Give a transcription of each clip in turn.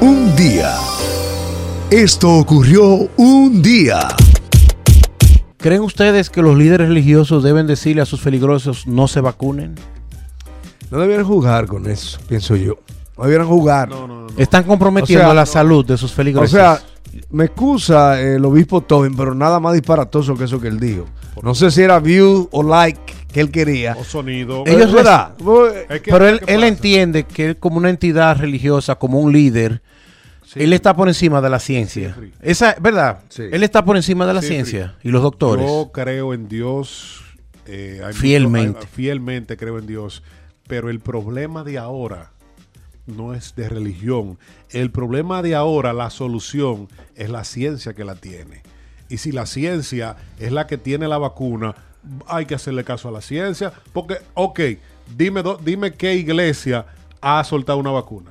Un día. Esto ocurrió un día. ¿Creen ustedes que los líderes religiosos deben decirle a sus peligrosos no se vacunen? No debieran jugar con eso, pienso yo. No debieran jugar. Están comprometiendo O sea, la no. salud de sus O feligreses. sea, me excusa el obispo Tobin, pero nada más disparatoso que eso que él dijo. No sé si era view o like que él quería. O sonido. Ellos Es verdad. Es que- pero él, ¿qué él entiende que él como una entidad religiosa, como un líder, Sí. él está por encima de la ciencia. Sí. Esa, ¿verdad? Sí. Él está por encima de la Sí, ciencia y los doctores. Yo creo en Dios. eh, Fielmente. mucho- hay- fielmente creo en Dios. Pero el problema de ahora no es de religión. El problema de ahora, la solución, es la ciencia que la tiene. Y si la ciencia es la que tiene la vacuna, hay que hacerle caso a la ciencia. Porque, ok, dime, do- dime qué iglesia ha soltado una vacuna.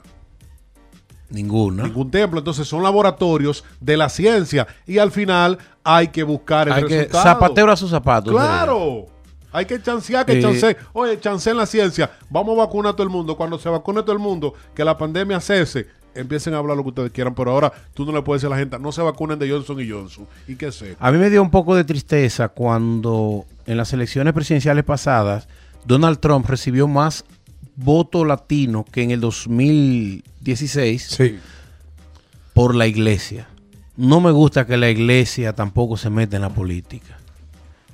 Ninguna. ningún templo. Entonces son laboratorios de la ciencia y al final hay que buscar el Hay que resultado. zapatero a sus zapatos. Claro. Hay que chancear, que Eh, chance. Oye, chance en la ciencia. Vamos a vacunar a todo el mundo. Cuando se vacune todo el mundo, que la pandemia cese, empiecen a hablar lo que ustedes quieran. Pero ahora tú no le puedes decir a la gente, no se vacunen de Johnson y Johnson. ¿Y qué sé? A mí me dio un poco de tristeza cuando en las elecciones presidenciales pasadas Donald Trump recibió más voto latino que en el 2016 Sí. por la iglesia. No me gusta que la iglesia tampoco se meta en la política.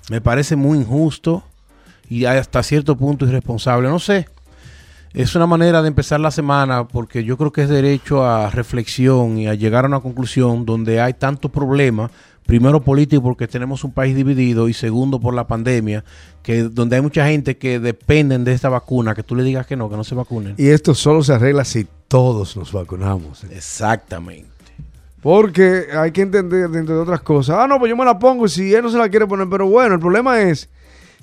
Me parece muy injusto y hasta cierto punto irresponsable. No sé. Es una manera de empezar la semana porque yo creo que es derecho a reflexión y a llegar a una conclusión donde hay tantos problemas. Primero político porque tenemos un país dividido y segundo por la pandemia, que donde hay mucha gente que dependen de esta vacuna, que tú le digas que no, que no se vacunen. Y esto solo se arregla si todos nos vacunamos. Exactamente. Porque hay que entender, dentro de otras cosas, ah, no, pues yo me la pongo y si él no se la quiere poner. Pero bueno, el problema es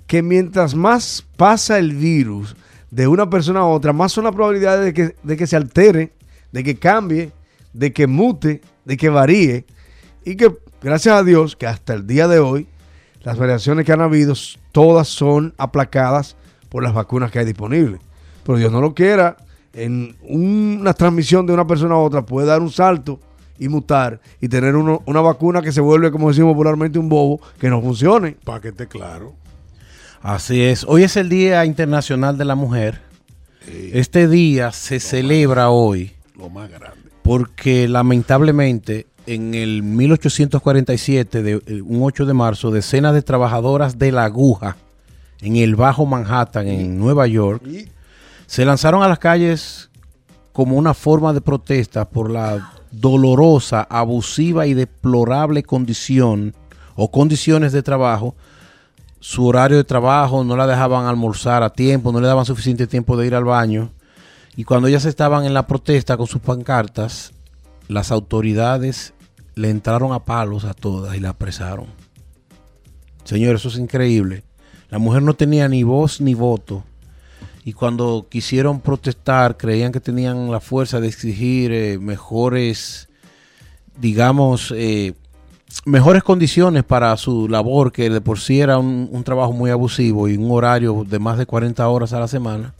que mientras más pasa el virus de una persona a otra, más son las probabilidades de que, de que se altere, de que cambie, de que mute, de que varíe. Y que, gracias a Dios, que hasta el día de hoy, las variaciones que han habido, todas son aplacadas por las vacunas que hay disponibles. Pero Dios no lo quiera, en una transmisión de una persona a otra puede dar un salto y mutar y tener uno- una vacuna que se vuelve, como decimos popularmente, un bobo que no funcione. Para que esté claro. Así es. Hoy es el Día Internacional de la Mujer. Este día se celebra hoy Lo más grande. porque lamentablemente en el 1847, de, eh, un 8 de marzo, decenas de trabajadoras de la aguja en el Bajo Manhattan, en Nueva York, se lanzaron a las calles como una forma de protesta por la dolorosa, abusiva y deplorable condición o condiciones de trabajo su horario de trabajo, no la dejaban almorzar a tiempo, no le daban suficiente tiempo de ir al baño. Y cuando ellas estaban en la protesta con sus pancartas, las autoridades le entraron a palos a todas y la apresaron. Señor, eso es increíble. La mujer no tenía ni voz ni voto. Y cuando quisieron protestar, creían que tenían la fuerza de exigir eh, mejores, digamos, eh, mejores condiciones para su labor, que de por sí era un, un trabajo muy abusivo y un horario de más de 40 horas a la semana,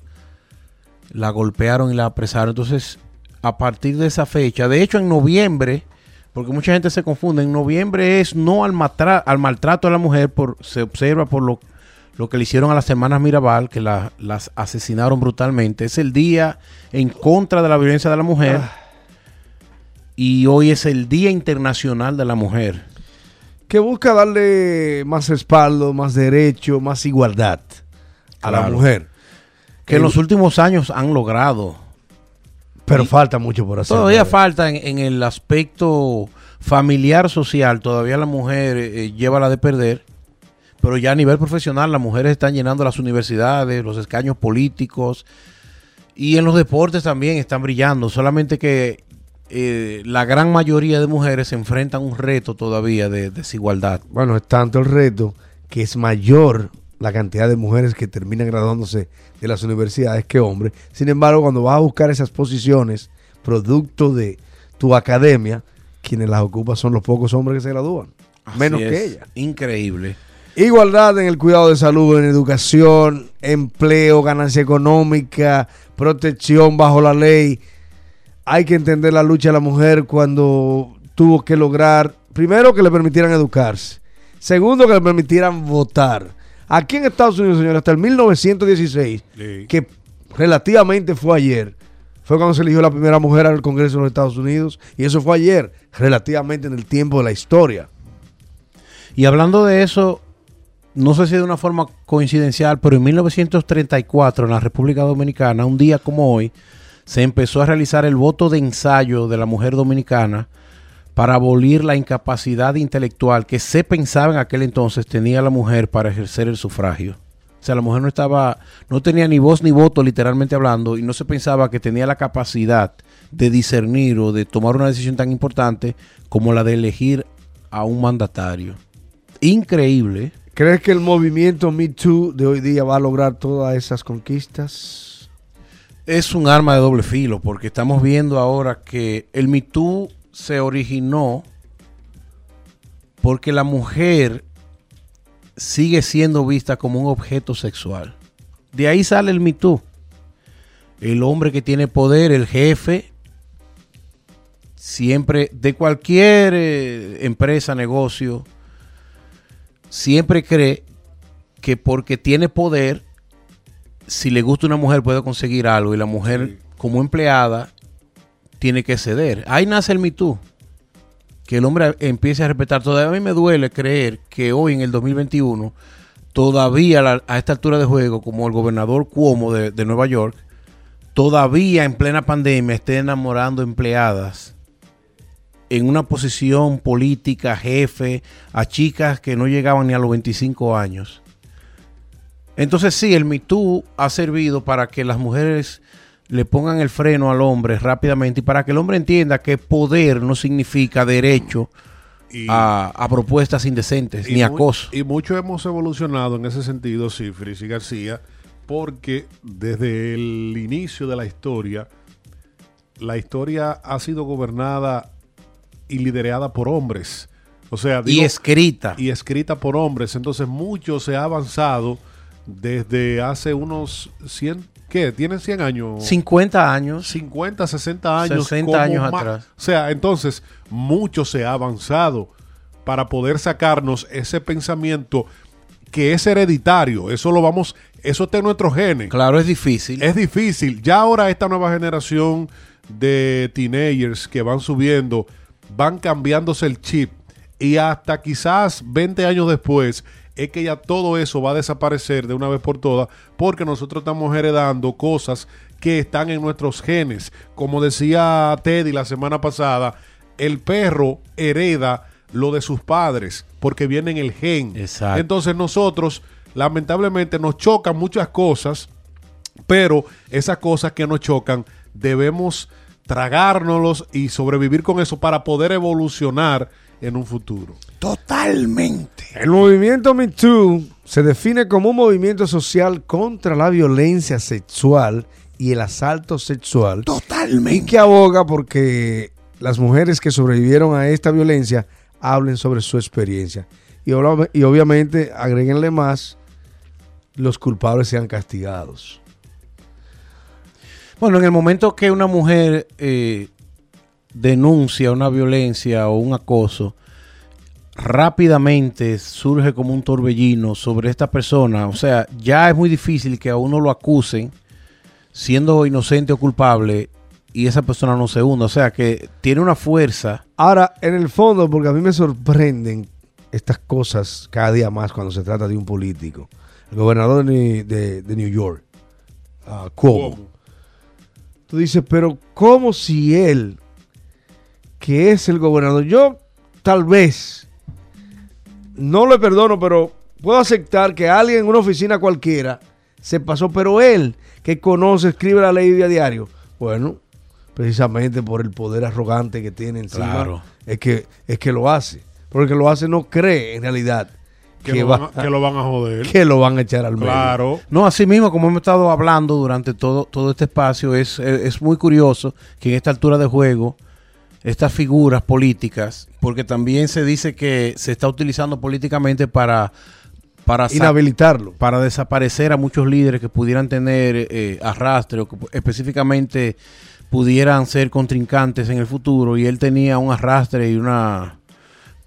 la golpearon y la apresaron. Entonces, a partir de esa fecha, de hecho en noviembre, porque mucha gente se confunde, en noviembre es no al, al maltrato a la mujer, por, se observa por lo, lo que le hicieron a las hermanas Mirabal, que la- las asesinaron brutalmente. Es el día en contra de la violencia de la mujer. Y hoy es el Día Internacional de la Mujer. Que busca darle más respaldo, más derecho, más igualdad a la mujer. Que en los últimos años han logrado. Pero Y- falta mucho por hacer. Todavía falta en, en el aspecto familiar social, todavía la mujer eh, lleva la de perder, pero ya a nivel profesional las mujeres están llenando las universidades, los escaños políticos y en los deportes también están brillando, solamente que eh, la gran mayoría de mujeres se enfrentan a un reto todavía de desigualdad. Bueno, es tanto el reto que es mayor la cantidad de mujeres que terminan graduándose de las universidades que hombres. Sin embargo, cuando vas a buscar esas posiciones, producto de tu academia, quienes las ocupan son los pocos hombres que se gradúan. menos que ella. Increíble. Igualdad en el cuidado de salud, en educación, empleo, ganancia económica, protección bajo la ley. Hay que entender la lucha de la mujer cuando tuvo que lograr, primero, que le permitieran educarse. Segundo, que le permitieran votar. Aquí en Estados Unidos, señores, hasta el 1916, Sí. que relativamente fue ayer, fue cuando se eligió la primera mujer al Congreso de los Estados Unidos. Y eso fue ayer, relativamente en el tiempo de la historia. Y hablando de eso, no sé si de una forma coincidencial, pero en 1934 en la República Dominicana, un día como hoy, se empezó a realizar el voto de ensayo de la mujer dominicana para abolir la incapacidad intelectual que se pensaba en aquel entonces tenía la mujer para ejercer el sufragio. O sea, la mujer no estaba, no tenía ni voz ni voto, literalmente hablando, y no se pensaba que tenía la capacidad de discernir o de tomar una decisión tan importante como la de elegir a un mandatario. Increíble. ¿Crees que el movimiento Me Too de hoy día va a lograr todas esas conquistas? Es un arma de doble filo, porque estamos viendo ahora que el Me Too se originó porque la mujer sigue siendo vista como un objeto sexual. De ahí sale el Me Too. El hombre que tiene poder, el jefe, siempre, de cualquier eh, empresa, negocio, siempre cree que porque tiene poder, si le gusta una mujer puede conseguir algo y la mujer como empleada tiene que ceder. Ahí nace el Me Too. Que el hombre empiece a respetar. Todavía a mí me duele creer que hoy en el 2021, todavía la- a esta altura de juego, como el gobernador Cuomo de, de Nueva York, todavía en plena pandemia esté enamorando empleadas en una posición política, jefe, a chicas que no llegaban ni a los 25 años. Entonces sí, el Me Too ha servido para que las mujeres le pongan el freno al hombre rápidamente y para que el hombre entienda que poder no significa derecho Y- a, a propuestas indecentes ni acoso. Y mucho hemos evolucionado en ese sentido, sí, Fris y García, porque desde el inicio de la historia, la historia ha sido gobernada y liderada por hombres. O sea, y escrita. y escrita por hombres. Entonces, mucho se ha avanzado desde hace unos 100, ¿qué? ¿Tienen 100 años? 50 años. 50, 60 años. 60 como años atrás. O sea, entonces, mucho se ha avanzado para poder sacarnos ese pensamiento que es hereditario. Eso lo vamos, eso está en nuestros genes. Claro, es difícil. Es difícil. Ya ahora esta nueva generación de teenagers que van subiendo, van cambiándose el chip. Y hasta quizás 20 años después es que ya todo eso va a desaparecer de una vez por todas porque nosotros estamos heredando cosas que están en nuestros genes. Como decía Teddy la semana pasada, el perro hereda lo de sus padres porque viene en el gen. Exacto. Entonces nosotros lamentablemente nos chocan muchas cosas pero esas cosas que nos chocan debemos tragárnoslos y sobrevivir con eso para poder evolucionar en un futuro. Totalmente. El movimiento Me Too se define como un movimiento social contra la violencia sexual y el asalto sexual y Totalmente. que aboga porque las mujeres que sobrevivieron a esta violencia hablen sobre su experiencia. Y, y obviamente agréguenle más, los culpables sean castigados. Bueno, en el momento que una mujer eh, denuncia una violencia o un acoso, rápidamente surge como un torbellino sobre esta persona. O sea, ya es muy difícil que a uno lo acusen siendo inocente o culpable y esa persona no se hunda. O sea, que tiene una fuerza. Ahora, en el fondo, porque a mí me sorprenden estas cosas cada día más cuando se trata de un político. El gobernador de, de- de New York, ah, Cuomo. Tú dices, pero ¿cómo si él, que es el gobernador, yo tal vez, no le perdono, pero puedo aceptar que alguien en una oficina cualquiera se pasó, pero él, que conoce, escribe la ley a diario, bueno, precisamente por el poder arrogante que tiene encima, Claro. es, que, es que lo hace. Porque lo hace no cree en realidad Que, que, lo, va- van a, que lo van a joder. que lo van a echar al medio. Claro. No, así mismo, como hemos estado hablando durante todo, todo este espacio, es, es es muy curioso que en esta altura de juego, estas figuras políticas, porque también se dice que se está utilizando políticamente para, para, Inhabilitarlo. para desaparecer a muchos líderes que pudieran tener eh, arrastre, o que específicamente pudieran ser contrincantes en el futuro y él tenía un arrastre y una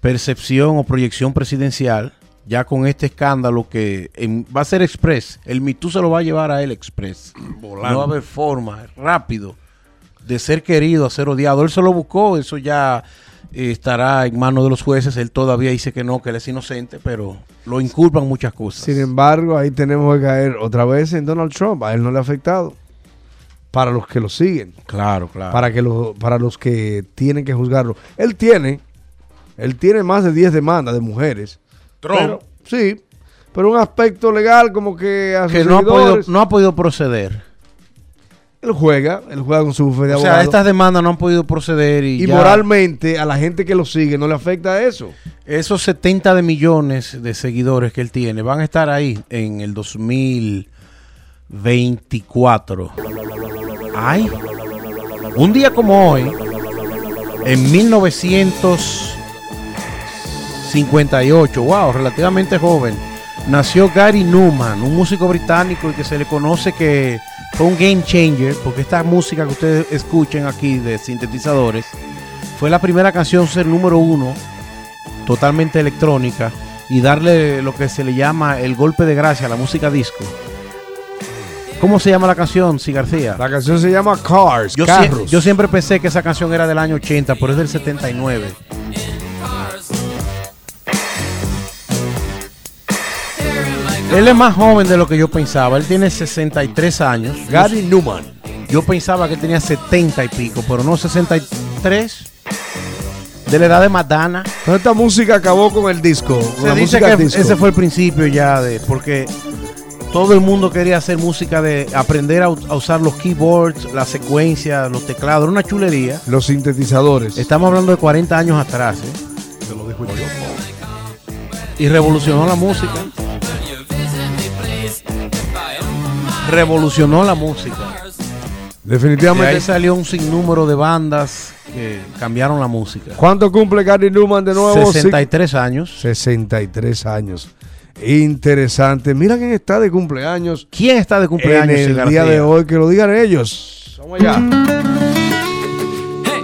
percepción o proyección presidencial, ya con este escándalo que en- va a ser express, el mitú se lo va a llevar a él express. No va a haber forma, rápido, de ser querido a ser odiado. Él se lo buscó, eso ya eh, estará en manos de los jueces. Él todavía dice que no, que él es inocente, pero lo inculpan muchas cosas. Sin embargo, ahí tenemos que caer otra vez en Donald Trump. A él no le ha afectado. Para los que lo siguen. Claro, claro. Para, que lo, para los que tienen que juzgarlo. Él tiene, él tiene más de 10 demandas de mujeres. Trump. Pero- sí, pero un aspecto legal como que a que no ha, podido, no ha podido proceder. Él juega, él juega con su bufete de O sea, estas demandas no han podido proceder y, y ya moralmente a la gente que lo sigue no le afecta eso. esos 70 de millones de seguidores que él tiene van a estar ahí en el 2024. Ay, un día como hoy, en 1958, wow, relativamente joven, nació Gary Newman, un músico británico y que se le conoce que fue un game changer, porque esta música que ustedes escuchen aquí de sintetizadores fue la primera canción ser número uno totalmente electrónica y darle lo que se le llama el golpe de gracia a la música disco. ¿Cómo se llama la canción, Si García? La canción se llama Cars, Yo, Carros. yo siempre pensé que esa canción era del año 80, pero es del 79. Él es más joven de lo que yo pensaba. Él tiene 63 años. Gary Newman. Yo pensaba que tenía 70 y pico, pero no 63. De la edad de Madonna. Esta música acabó con el disco. con Se la dice música que disco. ese fue el principio ya de porque todo el mundo quería hacer música de aprender a, usar los keyboards, las secuencias, los teclados, era una chulería. Los sintetizadores. Estamos hablando de 40 años atrás, ¿eh? Lo dijo yo. Y revolucionó la música. Revolucionó la música. De Definitivamente. ahí salió un sinnúmero de bandas que cambiaron la música. ¿Cuánto cumple Gary Newman de nuevo? 63 años. 63 años. Interesante. Mira quién está de cumpleaños ¿Quién está de cumpleaños? en el García? día de hoy. Que lo digan ellos. Vamos allá. Hey,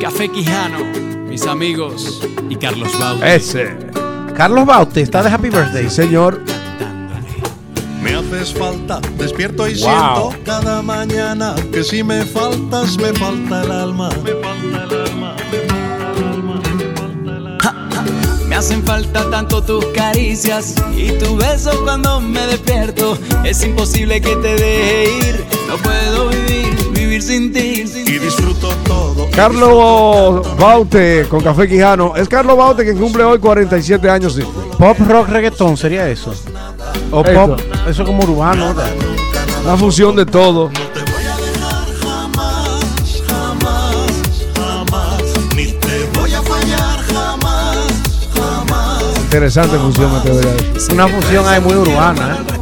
Café Quijano, mis amigos y Carlos Bauti. Ese. Carlos Baute está de Happy Birthday. Sí, señor. Me haces falta, despierto y Wow. siento cada mañana que si me faltas me falta el alma. Me falta el alma, me falta el alma, me falta el alma. Me hacen falta tanto tus caricias y tu beso cuando me despierto. Es imposible que te deje ir. No puedo vivir, vivir sin ti. sin Y disfruto todo. Carlos Baute con Café Quijano. Es Carlos Baute quien cumple hoy 47 años. Pop rock reggaetón sería eso. O pop, eso como urbano. ¿verdad? Una fusión de todo. Te voy a dejar jamás, jamás, jamás. Ni te voy a fallar jamás, jamás. Interesante fusión, me. Una fusión ahí muy urbana. ¿eh?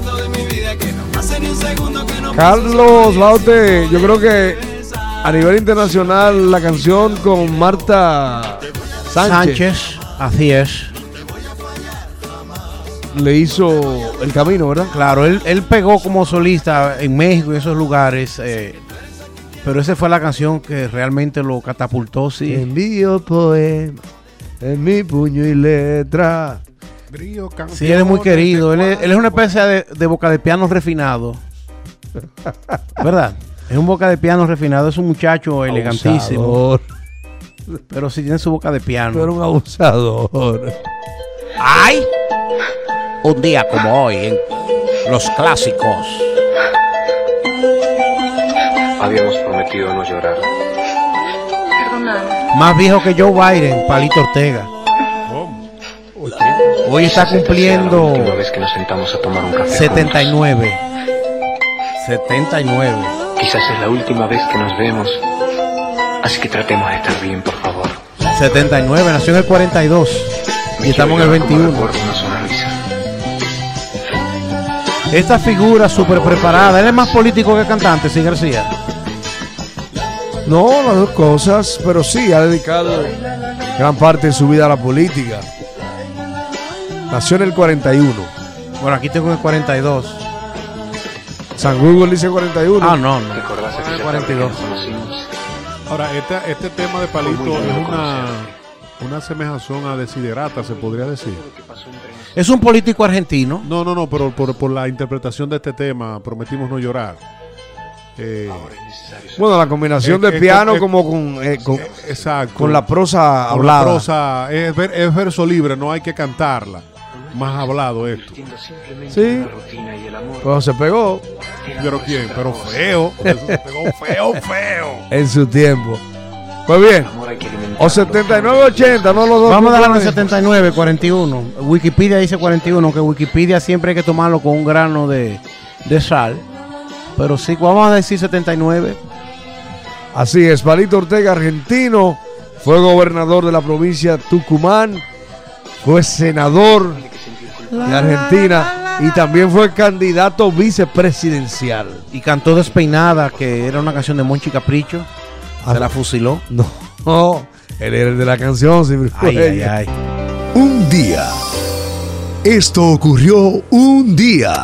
Carlos Baute, yo creo que a nivel internacional la canción con Marta Sánchez, Sánchez, así es. le hizo el camino, ¿verdad? Claro, él, él pegó como solista en México y esos lugares. eh, pero esa fue la canción que realmente lo catapultó, sí. Envío poema en mi puño y letra. Brío, Sí, él es muy querido. Él es, él es una especie de, de boca de piano refinado. ¿Verdad? Es un boca de piano refinado. Es un muchacho elegantísimo. Abusador. Pero sí tiene su boca de piano. eres un abusador. ¡Ay! Un día como hoy en los clásicos. Habíamos prometido no llorar. Más viejo que Joe Biden, Palito Ortega. Hoy está cumpliendo la última vez que nos sentamos a tomar un café. juntos. 79. 79. Quizás es la última vez que nos vemos. Así que tratemos de estar bien, por favor. 79, nació en el 42. Y estamos en el Quiero llevar 21. Esta figura súper preparada. Él es más político que cantante, sí, García. No, las dos cosas, pero sí, ha dedicado gran parte de su vida a la política. Nació en el 41. Bueno, aquí tengo el 42. San Google dice 41. Ah, no, no. ¿Recordás pasa que ya 42. también conocimos. Ahora, este, este tema de Palito es una, una semejazón a Desiderata, se podría decir. Es un político argentino. No, no, no, pero por, por la interpretación de este tema, prometimos no llorar. Eh, Bueno, la combinación Es- de es piano con- como con, eh, con, exacto. con la prosa Con la hablada. prosa, es, ver- es verso libre, no hay que cantarla. Más hablado esto. Sí. Pero se pegó Pero quién, pero feo. Eso se pegó feo, feo. en su tiempo. Pues bien, o 79-80, no los dos. Vamos a darle puntos. 79, 41. Wikipedia dice 41, que Wikipedia siempre hay que tomarlo con un grano de, de sal. Pero sí, vamos a decir 79. Así es, Palito Ortega, argentino, fue gobernador de la provincia Tucumán, fue senador de Argentina y también fue candidato vicepresidencial. Y cantó Despeinada, que era una canción de Monchi Capricho. Se la fusiló. No, él era el de la canción. sí, Ay, ay, ay. Un día. Esto ocurrió un día.